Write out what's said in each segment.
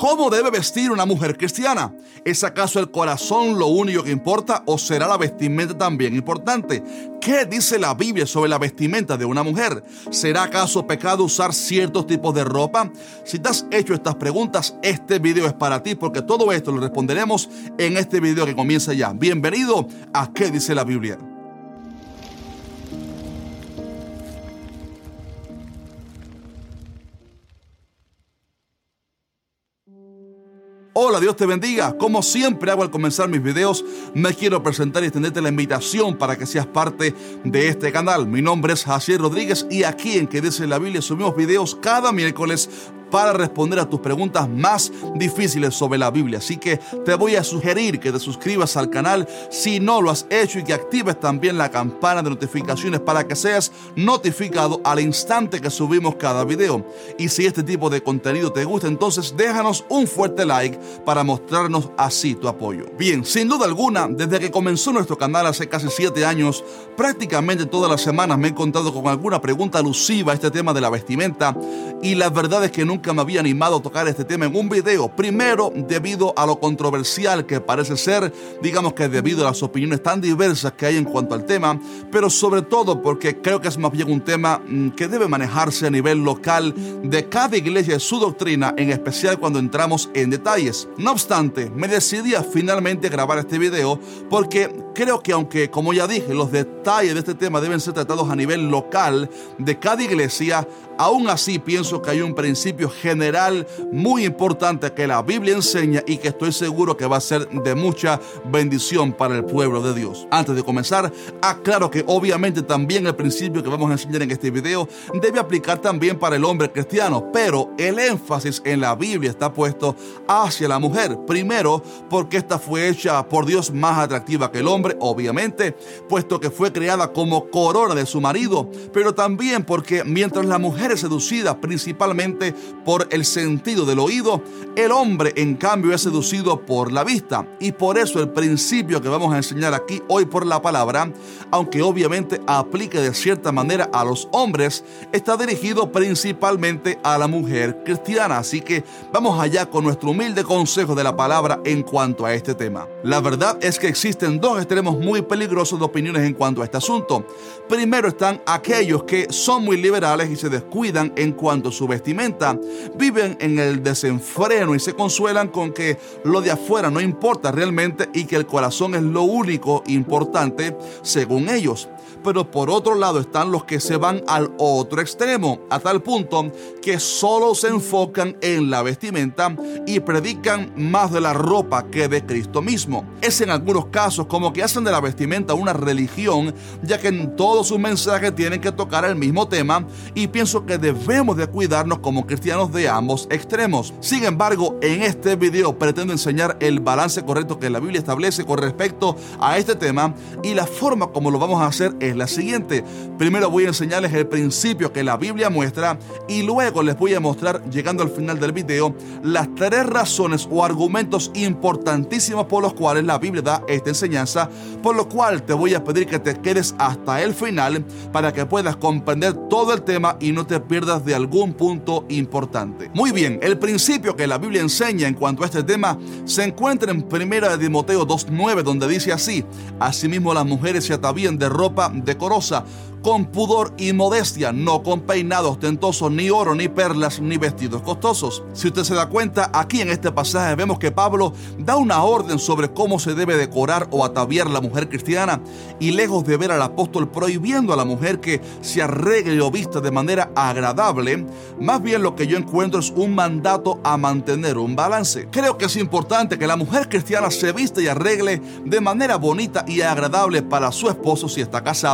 ¿Cómo debe vestir una mujer cristiana? ¿Es acaso el corazón lo único que importa o será la vestimenta también importante? ¿Qué dice la Biblia sobre la vestimenta de una mujer? ¿Será acaso pecado usar ciertos tipos de ropa? Si te has hecho estas preguntas, este video es para ti porque todo esto lo responderemos en este video que comienza ya. Bienvenido a ¿Qué dice la Biblia? Hola, Dios te bendiga. Como siempre hago al comenzar mis videos, me quiero presentar y extenderte la invitación para que seas parte de este canal. Mi nombre es Jacier Rodríguez y aquí en que dice la Biblia subimos videos cada miércoles para responder a tus preguntas más difíciles sobre la Biblia. Así que te voy a sugerir que te suscribas al canal si no lo has hecho y que actives también la campana de notificaciones para que seas notificado al instante que subimos cada video. Y si este tipo de contenido te gusta, entonces déjanos un fuerte like para mostrarnos así tu apoyo. Bien, sin duda alguna, desde que comenzó nuestro canal hace casi 7 años, prácticamente todas las semanas me he encontrado con alguna pregunta alusiva a este tema de la vestimenta y la verdad es que nunca me había animado a tocar este tema en un video. Primero, debido a lo controversial que parece ser, digamos que debido a las opiniones tan diversas que hay en cuanto al tema, pero sobre todo porque creo que es más bien un tema mm, que debe manejarse a nivel local de cada iglesia y su doctrina, en especial cuando entramos en detalles. No obstante, me decidí a finalmente grabar este video porque creo que aunque, como ya dije, los detalles de este tema deben ser tratados a nivel local de cada iglesia, aún así pienso que hay un principio general muy importante que la Biblia enseña y que estoy seguro que va a ser de mucha bendición para el pueblo de Dios. Antes de comenzar, aclaro que obviamente también el principio que vamos a enseñar en este video debe aplicar también para el hombre cristiano, pero el énfasis en la Biblia está puesto hacia la mujer. Primero, porque esta fue hecha por Dios más atractiva que el hombre, obviamente, puesto que fue creada como corona de su marido, pero también porque mientras la mujer es seducida principalmente por el sentido del oído, el hombre en cambio es seducido por la vista. Y por eso el principio que vamos a enseñar aquí hoy por la palabra, aunque obviamente aplique de cierta manera a los hombres, está dirigido principalmente a la mujer cristiana. Así que vamos allá con nuestro humilde consejo de la palabra en cuanto a este tema. La verdad es que existen dos extremos muy peligrosos de opiniones en cuanto a este asunto. Primero están aquellos que son muy liberales y se descuidan en cuanto su vestimenta viven en el desenfreno y se consuelan con que lo de afuera no importa realmente y que el corazón es lo único importante según ellos. Pero por otro lado están los que se van al otro extremo, a tal punto que solo se enfocan en la vestimenta y predican más de la ropa que de Cristo mismo. Es en algunos casos como que hacen de la vestimenta una religión, ya que en todos sus mensajes tienen que tocar el mismo tema y pienso que debemos de cuidarnos como cristianos de ambos extremos. Sin embargo, en este video pretendo enseñar el balance correcto que la Biblia establece con respecto a este tema y la forma como lo vamos a hacer es la siguiente. Primero voy a enseñarles el principio que la Biblia muestra y luego les voy a mostrar, llegando al final del video, las tres razones o argumentos importantísimos por los cuales la Biblia da esta enseñanza, por lo cual te voy a pedir que te quedes hasta el final para que puedas comprender todo el tema y no te pierdas de algún punto importante. Muy bien, el principio que la Biblia enseña en cuanto a este tema se encuentra en 1 de Timoteo 2.9 donde dice así, asimismo las mujeres se atavían de ropa decorosa con pudor y modestia, no con peinados ostentosos, ni oro, ni perlas, ni vestidos costosos. Si usted se da cuenta, aquí en este pasaje vemos que Pablo da una orden sobre cómo se debe decorar o ataviar la mujer cristiana, y lejos de ver al apóstol prohibiendo a la mujer que se arregle o vista de manera agradable, más bien lo que yo encuentro es un mandato a mantener un balance. Creo que es importante que la mujer cristiana se vista y arregle de manera bonita y agradable para su esposo si está casada,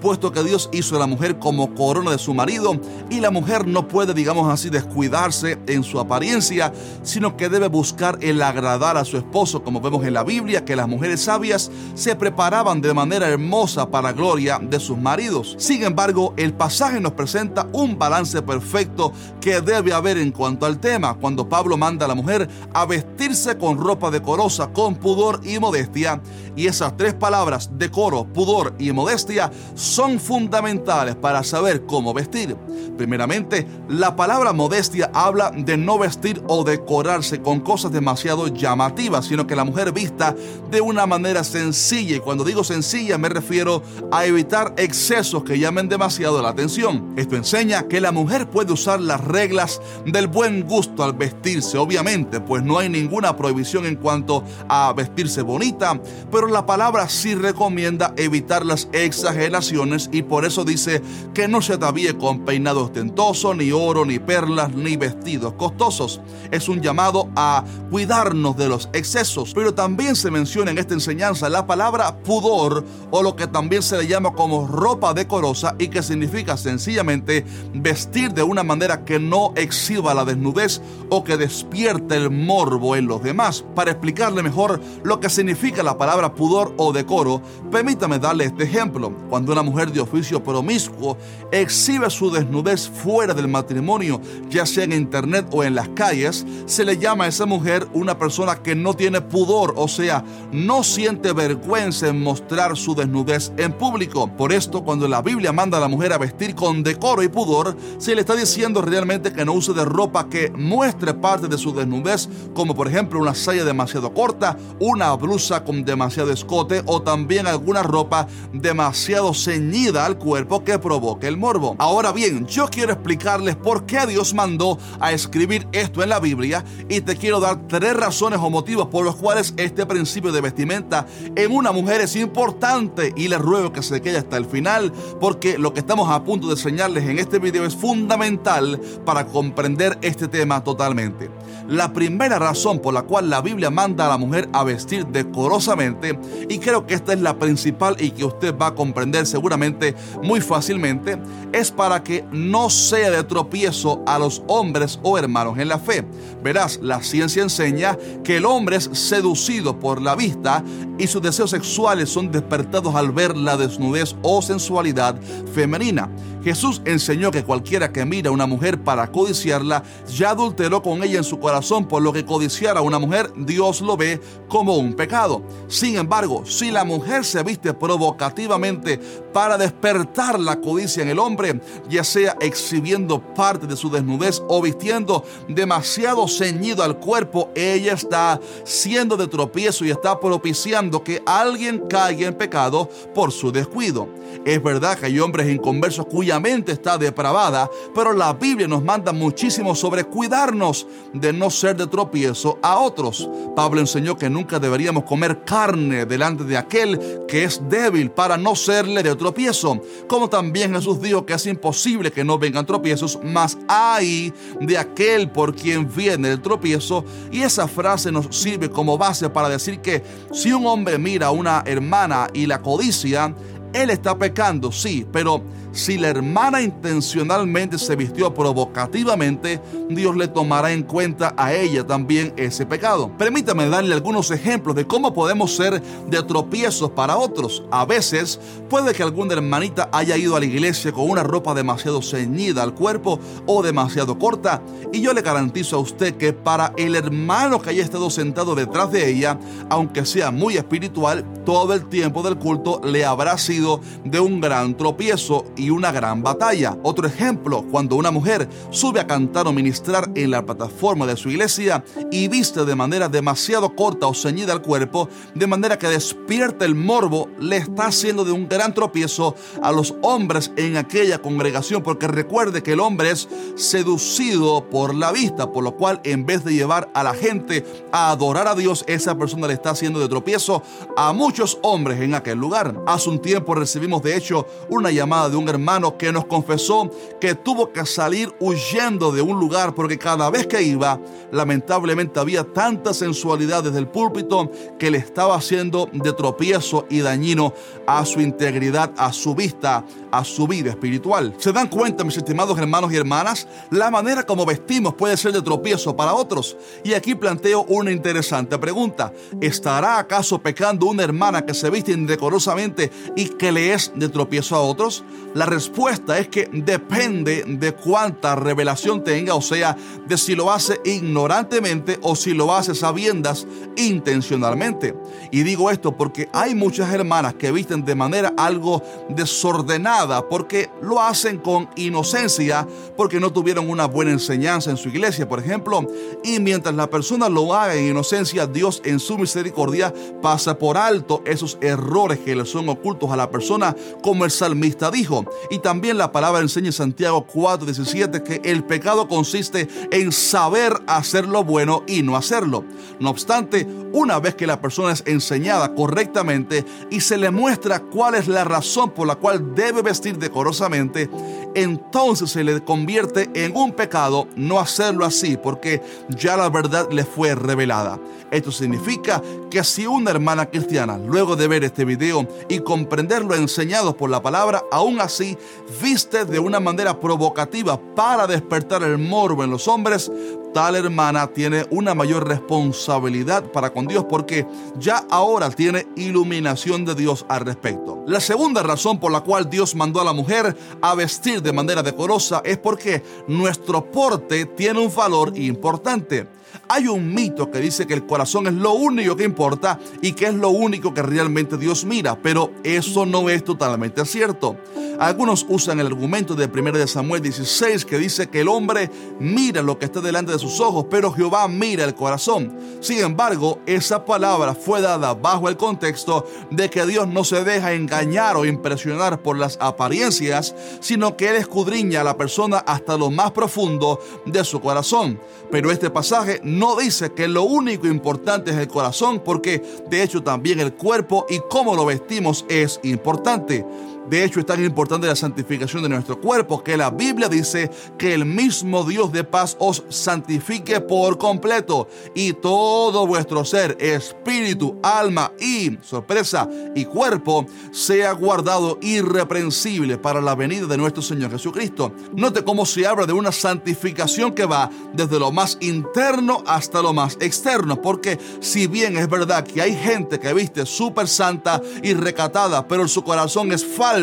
puesto que Dios hizo a la mujer como corona de su marido y la mujer no puede, digamos así, descuidarse en su apariencia, sino que debe buscar el agradar a su esposo, como vemos en la Biblia, que las mujeres sabias se preparaban de manera hermosa para gloria de sus maridos. Sin embargo, el pasaje nos presenta un balance perfecto que debe haber en cuanto al tema, cuando Pablo manda a la mujer a vestirse con ropa decorosa, con pudor y modestia. Y esas tres palabras, decoro, pudor y modestia, son fundamentales para saber cómo vestir. Primeramente, la palabra modestia habla de no vestir o decorarse con cosas demasiado llamativas, sino que la mujer vista de una manera sencilla. Y cuando digo sencilla me refiero a evitar excesos que llamen demasiado la atención. Esto enseña que la mujer puede usar las reglas del buen gusto al vestirse, obviamente, pues no hay ninguna prohibición en cuanto a vestirse bonita, pero la palabra sí recomienda evitar las exageraciones y por eso dice que no se atavíe con peinado ostentoso, ni oro, ni perlas, ni vestidos costosos. Es un llamado a cuidarnos de los excesos, pero también se menciona en esta enseñanza la palabra pudor o lo que también se le llama como ropa decorosa y que significa sencillamente vestir de una manera que no exhiba la desnudez o que despierte el morbo en los demás. Para explicarle mejor lo que significa la palabra pudor o decoro, permítame darle este ejemplo. Cuando una mujer de oficio promiscuo exhibe su desnudez fuera del matrimonio, ya sea en internet o en las calles, se le llama a esa mujer una persona que no tiene pudor, o sea, no siente vergüenza en mostrar su desnudez en público. Por esto, cuando la Biblia manda a la mujer a vestir con decoro y pudor, se le está diciendo realmente que no use de ropa que muestre parte de su desnudez, como por ejemplo una saya demasiado corta, una blusa con demasiado escote o también alguna ropa demasiado ceñida al cuerpo que provoque el morbo. Ahora bien, yo quiero explicarles por qué Dios mandó a escribir esto en la Biblia y te quiero dar tres razones o motivos por los cuales este principio de vestimenta en una mujer es importante y les ruego que se quede hasta el final porque lo que estamos a punto de enseñarles en este video es fundamental para comprender este tema totalmente. La primera razón por la cual la Biblia manda a la mujer a vestir decorosamente, y creo que esta es la principal y que usted va a comprender seguramente muy fácilmente, es para que no sea de tropiezo a los hombres o hermanos en la fe. Verás, la ciencia enseña que el hombre es seducido por la vista y sus deseos sexuales son despertados al ver la desnudez o sensualidad femenina. Jesús enseñó que cualquiera que mira a una mujer para codiciarla ya adulteró con ella en su corazón, por lo que codiciar a una mujer Dios lo ve como un pecado. Sin embargo, si la mujer se viste provocativamente para despertar la codicia en el hombre, ya sea exhibiendo parte de su desnudez o vistiendo demasiado ceñido al cuerpo, ella está siendo de tropiezo y está propiciando que alguien caiga en pecado por su descuido. Es verdad que hay hombres inconversos cuya está depravada, pero la Biblia nos manda muchísimo sobre cuidarnos de no ser de tropiezo a otros. Pablo enseñó que nunca deberíamos comer carne delante de aquel que es débil para no serle de tropiezo. Como también Jesús dijo que es imposible que no vengan tropiezos, mas hay de aquel por quien viene el tropiezo. Y esa frase nos sirve como base para decir que si un hombre mira a una hermana y la codicia, él está pecando, sí, pero si la hermana intencionalmente se vistió provocativamente, Dios le tomará en cuenta a ella también ese pecado. Permítame darle algunos ejemplos de cómo podemos ser de tropiezos para otros. A veces puede que alguna hermanita haya ido a la iglesia con una ropa demasiado ceñida al cuerpo o demasiado corta y yo le garantizo a usted que para el hermano que haya estado sentado detrás de ella, aunque sea muy espiritual, todo el tiempo del culto le habrá sido de un gran tropiezo una gran batalla. Otro ejemplo, cuando una mujer sube a cantar o ministrar en la plataforma de su iglesia y viste de manera demasiado corta o ceñida al cuerpo, de manera que despierta el morbo, le está haciendo de un gran tropiezo a los hombres en aquella congregación, porque recuerde que el hombre es seducido por la vista, por lo cual en vez de llevar a la gente a adorar a Dios, esa persona le está haciendo de tropiezo a muchos hombres en aquel lugar. Hace un tiempo recibimos de hecho una llamada de un hermano que nos confesó que tuvo que salir huyendo de un lugar porque cada vez que iba, lamentablemente había tanta sensualidad desde el púlpito que le estaba haciendo de tropiezo y dañino a su integridad, a su vista, a su vida espiritual. ¿Se dan cuenta, mis estimados hermanos y hermanas? La manera como vestimos puede ser de tropiezo para otros. Y aquí planteo una interesante pregunta. ¿Estará acaso pecando una hermana que se viste indecorosamente y que le es de tropiezo a otros? La respuesta es que depende de cuánta revelación tenga, o sea, de si lo hace ignorantemente o si lo hace sabiendas intencionalmente. Y digo esto porque hay muchas hermanas que visten de manera algo desordenada porque lo hacen con inocencia, porque no tuvieron una buena enseñanza en su iglesia, por ejemplo. Y mientras la persona lo haga en inocencia, Dios en su misericordia pasa por alto esos errores que le son ocultos a la persona, como el salmista dijo. Y también la palabra enseña en Santiago 4:17 que el pecado consiste en saber hacer lo bueno y no hacerlo. No obstante, una vez que la persona es enseñada correctamente y se le muestra cuál es la razón por la cual debe vestir decorosamente, entonces se le convierte en un pecado no hacerlo así, porque ya la verdad le fue revelada. Esto significa que si una hermana cristiana, luego de ver este video y comprender lo enseñado por la palabra, aún así viste de una manera provocativa para despertar el morbo en los hombres, tal hermana tiene una mayor responsabilidad para con Dios porque ya ahora tiene iluminación de Dios al respecto. La segunda razón por la cual Dios mandó a la mujer a vestir de manera decorosa es porque nuestro porte tiene un valor importante. Hay un mito que dice que el corazón es lo único que importa y que es lo único que realmente Dios mira, pero eso no es totalmente cierto. Algunos usan el argumento de 1 Samuel 16 que dice que el hombre mira lo que está delante de sus ojos, pero Jehová mira el corazón. Sin embargo, esa palabra fue dada bajo el contexto de que Dios no se deja engañar o impresionar por las apariencias, sino que Él escudriña a la persona hasta lo más profundo de su corazón. Pero este pasaje no dice que lo único importante es el corazón, porque de hecho también el cuerpo y cómo lo vestimos es importante. De hecho, es tan importante la santificación de nuestro cuerpo que la Biblia dice que el mismo Dios de paz os santifique por completo y todo vuestro ser, espíritu, alma y, sorpresa, y cuerpo sea guardado irreprensible para la venida de nuestro Señor Jesucristo. Note cómo se habla de una santificación que va desde lo más interno hasta lo más externo, porque si bien es verdad que hay gente que viste súper santa y recatada, pero su corazón es falso,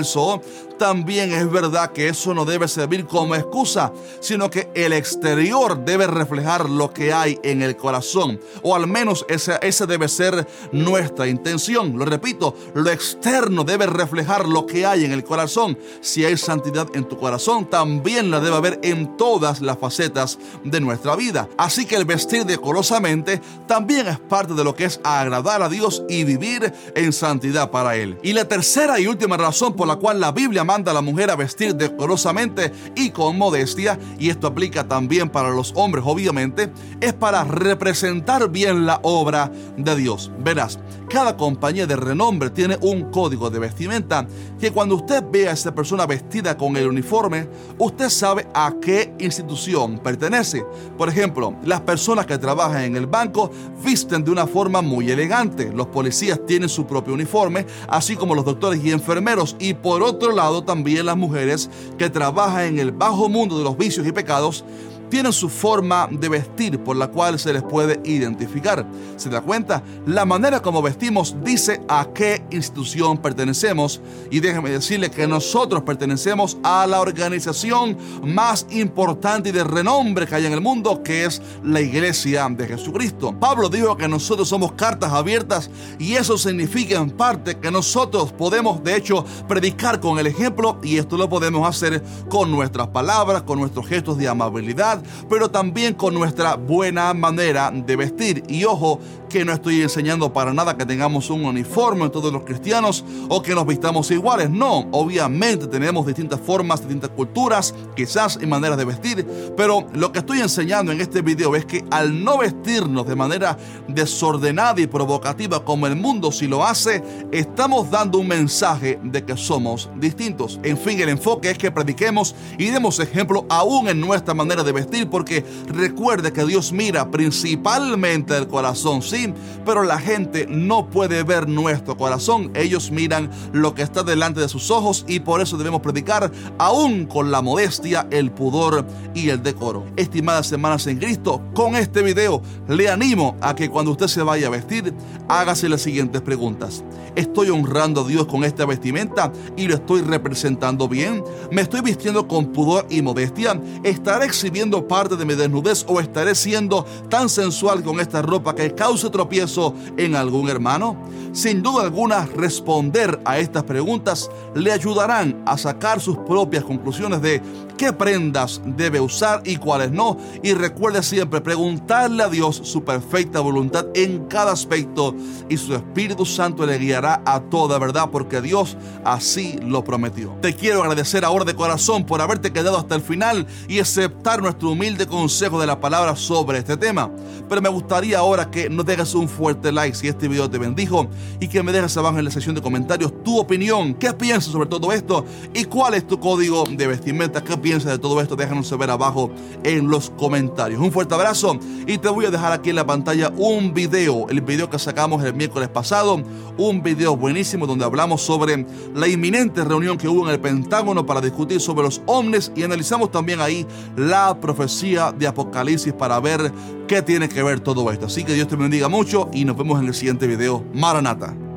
también es verdad que eso no debe servir como excusa, sino que el exterior debe reflejar lo que hay en el corazón, o al menos esa, esa debe ser nuestra intención. Lo repito, lo externo debe reflejar lo que hay en el corazón. Si hay santidad en tu corazón, también la debe haber en todas las facetas de nuestra vida. Así que el vestir decorosamente también es parte de lo que es agradar a Dios y vivir en santidad para Él. Y la tercera y última razón por la cual la Biblia manda a la mujer a vestir decorosamente y con modestia, y esto aplica también para los hombres obviamente, es para representar bien la obra de Dios. Verás, cada compañía de renombre tiene un código de vestimenta que cuando usted ve a esa persona vestida con el uniforme, usted sabe a qué institución pertenece. Por ejemplo, las personas que trabajan en el banco visten de una forma muy elegante. Los policías tienen su propio uniforme, así como los doctores y enfermeros. Por otro lado, también las mujeres que trabajan en el bajo mundo de los vicios y pecados tienen su forma de vestir por la cual se les puede identificar. ¿Se da cuenta? La manera como vestimos dice a qué institución pertenecemos y déjeme decirle que nosotros pertenecemos a la organización más importante y de renombre que hay en el mundo, que es la iglesia de Jesucristo. Pablo dijo que nosotros somos cartas abiertas y eso significa en parte que nosotros podemos de hecho predicar con el ejemplo y esto lo podemos hacer con nuestras palabras, con nuestros gestos de amabilidad, pero también con nuestra buena manera de vestir. Y ojo, que no estoy enseñando para nada que tengamos un uniforme todos los cristianos o que nos vistamos iguales. No, obviamente tenemos distintas formas, distintas culturas, quizás y maneras de vestir, pero lo que estoy enseñando en este video es que al no vestirnos de manera desordenada y provocativa como el mundo si lo hace, estamos dando un mensaje de que somos distintos. En fin, el enfoque es que prediquemos y demos ejemplo aún en nuestra manera de vestir porque recuerde que Dios mira principalmente el corazón, sí pero la gente no puede ver nuestro corazón. Ellos miran lo que está delante de sus ojos y por eso debemos predicar aún con la modestia, el pudor y el decoro. Estimadas hermanas en Cristo, con este video le animo a que cuando usted se vaya a vestir, hágase las siguientes preguntas. ¿Estoy honrando a Dios con esta vestimenta y lo estoy representando bien? ¿Me estoy vistiendo con pudor y modestia? ¿Estaré exhibiendo parte de mi desnudez o estaré siendo tan sensual con esta ropa que cause tropiezo en algún hermano? Sin duda alguna, responder a estas preguntas le ayudarán a sacar sus propias conclusiones de qué prendas debe usar y cuáles no. Y recuerde siempre preguntarle a Dios su perfecta voluntad en cada aspecto y su Espíritu Santo le guiará a toda verdad porque Dios así lo prometió. Te quiero agradecer ahora de corazón por haberte quedado hasta el final y aceptar nuestro humilde consejo de la palabra sobre este tema. Pero me gustaría ahora que nos dejes un fuerte like si este video te bendijo y que me dejes abajo en la sección de comentarios tu opinión. ¿Qué piensas sobre todo esto? ¿Y cuál es tu código de vestimenta? ¿Qué piensas de todo esto? Déjanos saber abajo en los comentarios. Un fuerte abrazo y te voy a dejar aquí en la pantalla un video, el video que sacamos el miércoles pasado, un video buenísimo donde hablamos sobre la inminente reunión que hubo en el Pentágono para discutir sobre los ovnis y analizamos también ahí la profecía de Apocalipsis para ver qué tiene que ver todo esto. Así que Dios te bendiga mucho y nos vemos en el siguiente video. Maranata.